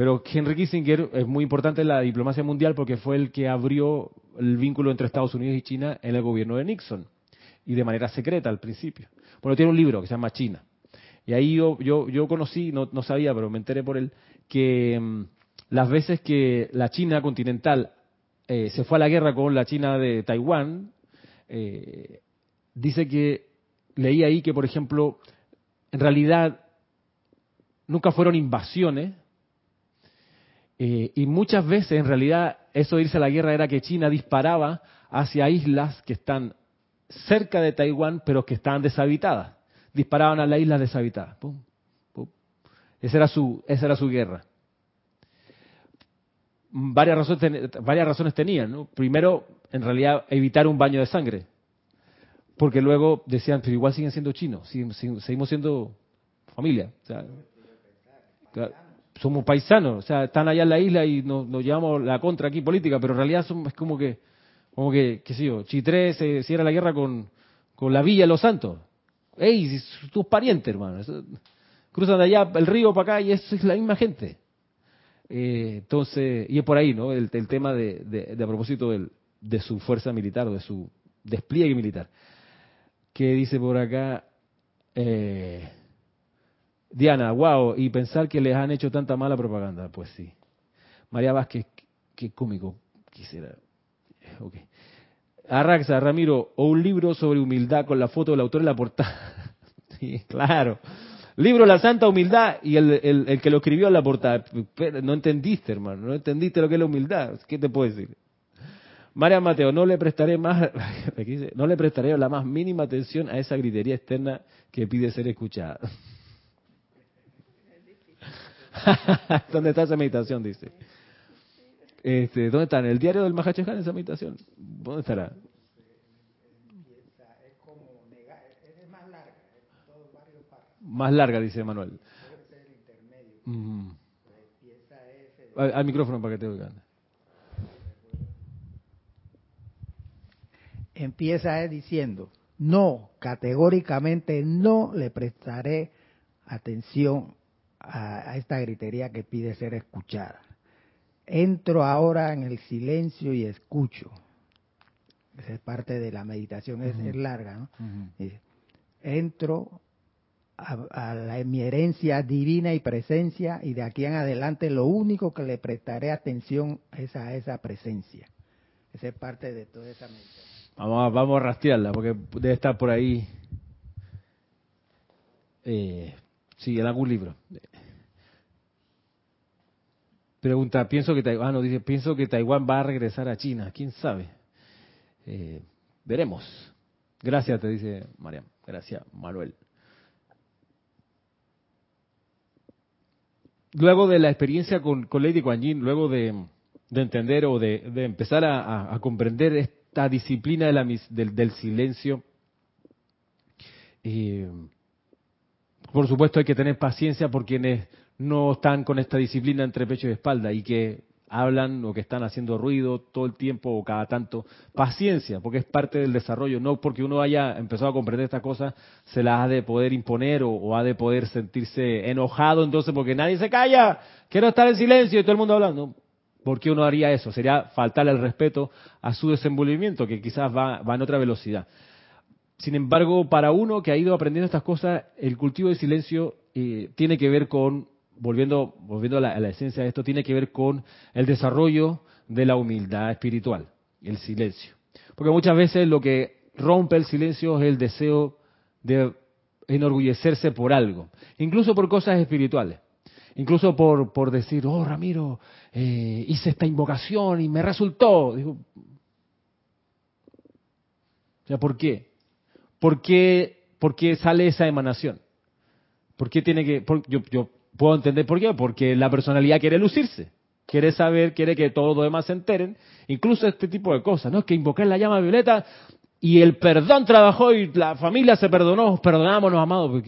Speaker 1: Pero Henry Kissinger es muy importante en la diplomacia mundial porque fue el que abrió el vínculo entre Estados Unidos y China en el gobierno de Nixon y de manera secreta al principio. Bueno, tiene un libro que se llama China. Y ahí yo, yo, conocí, no, no sabía, pero me enteré por él, que mm, las veces que la China continental eh, se fue a la guerra con la China de Taiwán, eh, dice que, leí ahí que, por ejemplo, en realidad nunca fueron invasiones, eh, y muchas veces, en realidad, eso de irse a la guerra era que China disparaba hacia islas que están cerca de Taiwán, pero que estaban deshabitadas disparaban a la isla deshabitada. Esa, era su, esa era su guerra. Varias razones, tenían. ¿no? Primero, en realidad, evitar un baño de sangre. Porque luego decían, pero igual siguen siendo chinos, seguimos siendo familia. Somos paisanos, o sea, están allá en la isla y nos, llevamos la contra aquí política, pero en realidad es como que, como que, qué sé yo, Chitré se cierra la guerra con, con la Villa de los Santos. Ey, tus parientes, hermano. Cruzan de allá el río para acá y es, es la misma gente. Eh, entonces, y es por ahí, ¿no? El, tema de, de, a propósito del, de su fuerza militar o de su despliegue militar. Que dice por acá, eh, Diana, wow, y pensar que les han hecho tanta mala propaganda, pues sí. María Vázquez, qué cómico quisiera. Ok. Arraxa, Ramiro, o un libro sobre humildad con la foto del autor en la portada. sí, claro. Libro La Santa Humildad y el, el, que lo escribió en la portada. No entendiste, hermano, no entendiste lo que es la humildad. ¿Qué te puedo decir? María Mateo, no le prestaré más, no le prestaré la más mínima atención a esa gritería externa que pide ser escuchada. ¿Dónde está esa meditación? Dice. Este, ¿Dónde está? ¿En el diario del Mahachaján esa meditación? ¿Dónde estará? Más larga, dice Manuel. Mm. Al, micrófono para que te oigan.
Speaker 3: Empieza diciendo, no, categóricamente no le prestaré atención a, esta gritería que pide ser escuchada. Entro ahora en el silencio y escucho. Esa es parte de la meditación, es, larga, ¿no? Entro a, la, mi herencia divina y presencia y de aquí en adelante lo único que le prestaré atención es a esa presencia. Esa es parte de toda esa meditación.
Speaker 1: Vamos a, vamos a rastrearla porque debe estar por ahí. Eh, sí, en algún libro. Pregunta, pienso que Taiwán, no, dice, pienso que Taiwán va a regresar a China. ¿Quién sabe? Eh, veremos. Gracias, te dice Mariam. Gracias, Manuel. luego de la experiencia con, Lady Kuan Yin, luego de, entender o de, empezar a, comprender esta disciplina del, silencio, eh, por supuesto hay que tener paciencia por quienes no están con esta disciplina entre pecho y espalda y que hablan o que están haciendo ruido todo el tiempo o cada tanto. Paciencia, porque es parte del desarrollo, no porque uno haya empezado a comprender estas cosas, se las ha de poder imponer o, ha de poder sentirse enojado entonces porque nadie se calla, quiero estar en silencio y todo el mundo hablando. ¿Por qué uno haría eso? Sería faltarle el respeto a su desenvolvimiento, que quizás va, en otra velocidad. Sin embargo, para uno que ha ido aprendiendo estas cosas, el cultivo de silencio eh, tiene que ver con volviendo, volviendo a la, esencia de esto, tiene que ver con el desarrollo de la humildad espiritual, el silencio. Porque muchas veces lo que rompe el silencio es el deseo de enorgullecerse por algo, incluso por cosas espirituales, incluso por, por decir, oh Ramiro, eh, hice esta invocación y me resultó. Digo, o sea, ¿por qué? ¿Por qué, por qué sale esa emanación? ¿Por qué tiene que.? yo, yo Puedo entender por qué, porque la personalidad quiere lucirse, quiere saber, quiere que todos los demás se enteren, incluso este tipo de cosas, ¿no? Que invocar la llama violeta y el perdón trabajó y la familia se perdonó, perdonámonos, amados.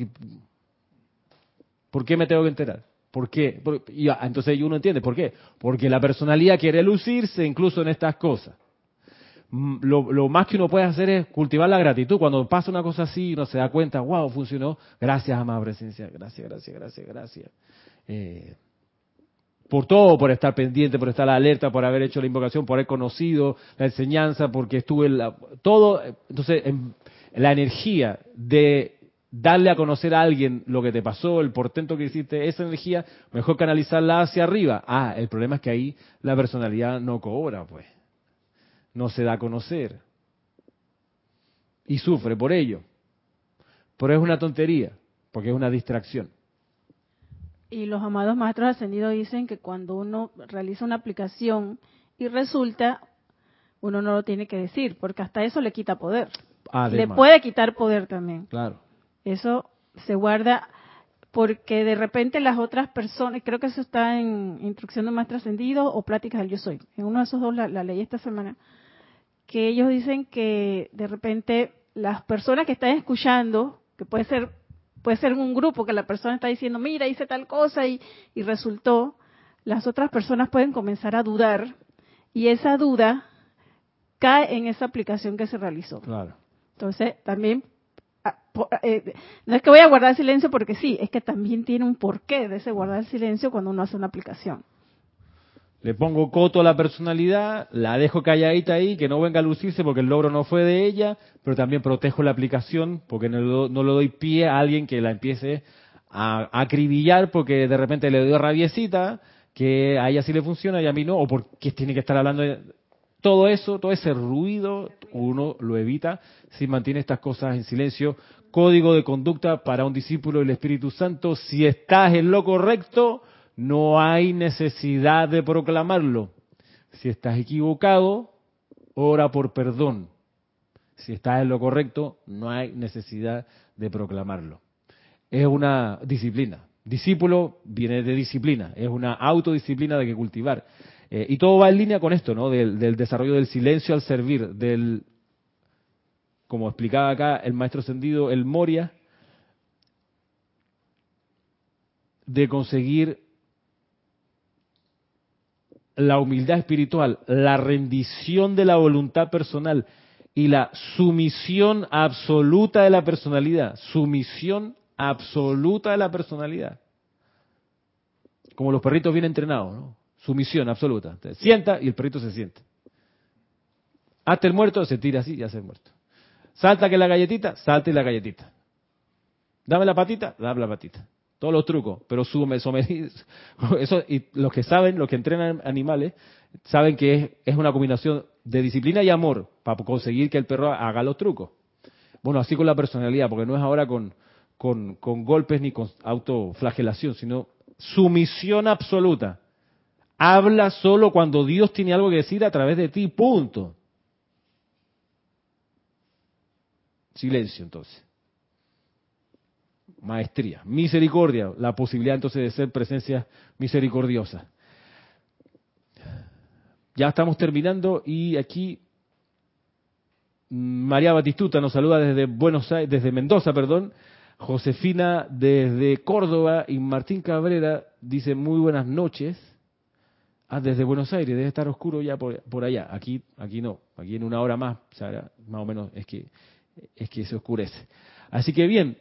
Speaker 1: ¿Por qué me tengo que enterar? ¿Por qué? Y ah, entonces uno entiende, ¿por qué? Porque la personalidad quiere lucirse incluso en estas cosas. Mm, lo, más que uno puede hacer es cultivar la gratitud. Cuando pasa una cosa así, uno se da cuenta, wow, funcionó. Gracias, amada presencia. Gracias, gracias, gracias, gracias. Eh, por todo, por estar pendiente, por estar alerta, por haber hecho la invocación, por haber conocido la enseñanza, porque estuve en la, todo. Entonces, la energía de darle a conocer a alguien lo que te pasó, el portento que hiciste, esa energía, mejor canalizarla hacia arriba. Ah, el problema es que ahí la personalidad no cobra, pues no se da a conocer. Y sufre por ello. Pero es una tontería, porque es una distracción.
Speaker 2: Y los amados maestros ascendidos dicen que cuando uno realiza una aplicación y resulta, uno no lo tiene que decir, porque hasta eso le quita poder. Le puede quitar poder también.
Speaker 1: Claro.
Speaker 2: Eso se guarda porque de repente las otras personas, creo que eso está en Instrucción de Maestro Ascendido o Pláticas del Yo Soy. En uno de esos dos la, la leí esta semana que ellos dicen que de repente las personas que están escuchando, que puede ser puede ser un grupo que la persona está diciendo, mira, hice tal cosa y, y resultó, las otras personas pueden comenzar a dudar y esa duda cae en esa aplicación que se realizó.
Speaker 1: Claro.
Speaker 2: Entonces, también, ah, eh, no es que voy a guardar silencio porque sí, es que también tiene un porqué de ese guardar silencio cuando uno hace una aplicación.
Speaker 1: Le pongo coto a la personalidad, la dejo calladita ahí, que no venga a lucirse porque el logro no fue de ella, pero también protejo la aplicación porque no, le doy pie a alguien que la empiece a, acribillar porque de repente le doy rabiecita, que a ella sí le funciona y a mí no, o porque tiene que estar hablando de... Todo eso, todo ese ruido, uno lo evita si mantiene estas cosas en silencio. Código de conducta para un discípulo del Espíritu Santo, si estás en lo correcto, no hay necesidad de proclamarlo. Si estás equivocado, ora por perdón. Si estás en lo correcto, no hay necesidad de proclamarlo. Es una disciplina. Discípulo viene de disciplina, es una autodisciplina de que cultivar. Eh, y todo va en línea con esto, ¿no? Del, del, desarrollo del silencio al servir, del, como explicaba acá el maestro ascendido, el Moria, de conseguir la humildad espiritual, la rendición de la voluntad personal y la sumisión absoluta de la personalidad, sumisión absoluta de la personalidad. Como los perritos bien entrenados, ¿no? Sumisión absoluta. sienta y el perrito se siente. Hasta el muerto, se tira así y hace el muerto. Salta que la galletita, salta y la galletita. Dame la patita, dame la patita. Todos los trucos, pero eso y los que saben, los que entrenan animales, saben que es, una combinación de disciplina y amor para conseguir que el perro haga los trucos. Bueno, así con la personalidad, porque no es ahora con golpes ni con autoflagelación, sino sumisión absoluta. Habla solo cuando Dios tiene algo que decir a través de ti, punto. Silencio entonces. Maestría, misericordia, la posibilidad entonces de ser presencia misericordiosa. Ya estamos terminando y aquí María Batistuta nos saluda desde Buenos Aires, desde Mendoza, perdón. Josefina desde Córdoba y Martín Cabrera dice muy buenas noches. Ah, desde Buenos Aires, debe estar oscuro ya por, por allá. Aquí, aquí no, aquí en una hora más, más o menos es que es que se oscurece. Así que bien,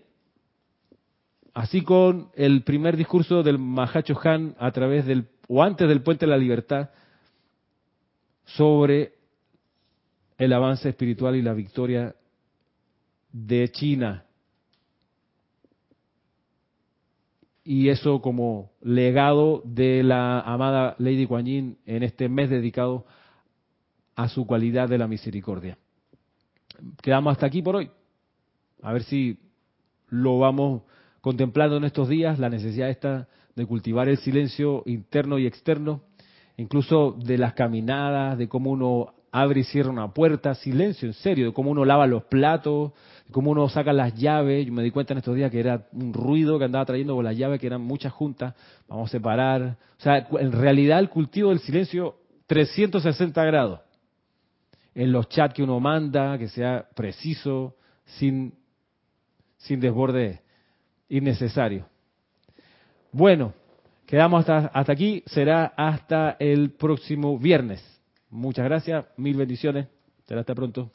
Speaker 1: así con el primer discurso del Mahacho Han a través del, o antes del Puente de la Libertad, sobre el avance espiritual y la victoria de China. Y eso como legado de la amada Lady Kuan Yin en este mes dedicado a su cualidad de la misericordia quedamos hasta aquí por hoy. A ver si lo vamos contemplando en estos días, la necesidad esta de cultivar el silencio interno y externo, incluso de las caminadas, de cómo uno abre y cierra una puerta, silencio en serio, de cómo uno lava los platos, de cómo uno saca las llaves. Yo me di cuenta en estos días que era un ruido que andaba trayendo con las llaves, que eran muchas juntas, vamos a separar. O sea, en realidad el cultivo del silencio 360 grados en los chats que uno manda, que sea preciso, sin, sin desborde innecesario. Bueno, quedamos hasta, hasta aquí, será hasta el próximo viernes. Muchas gracias, mil bendiciones, será hasta pronto.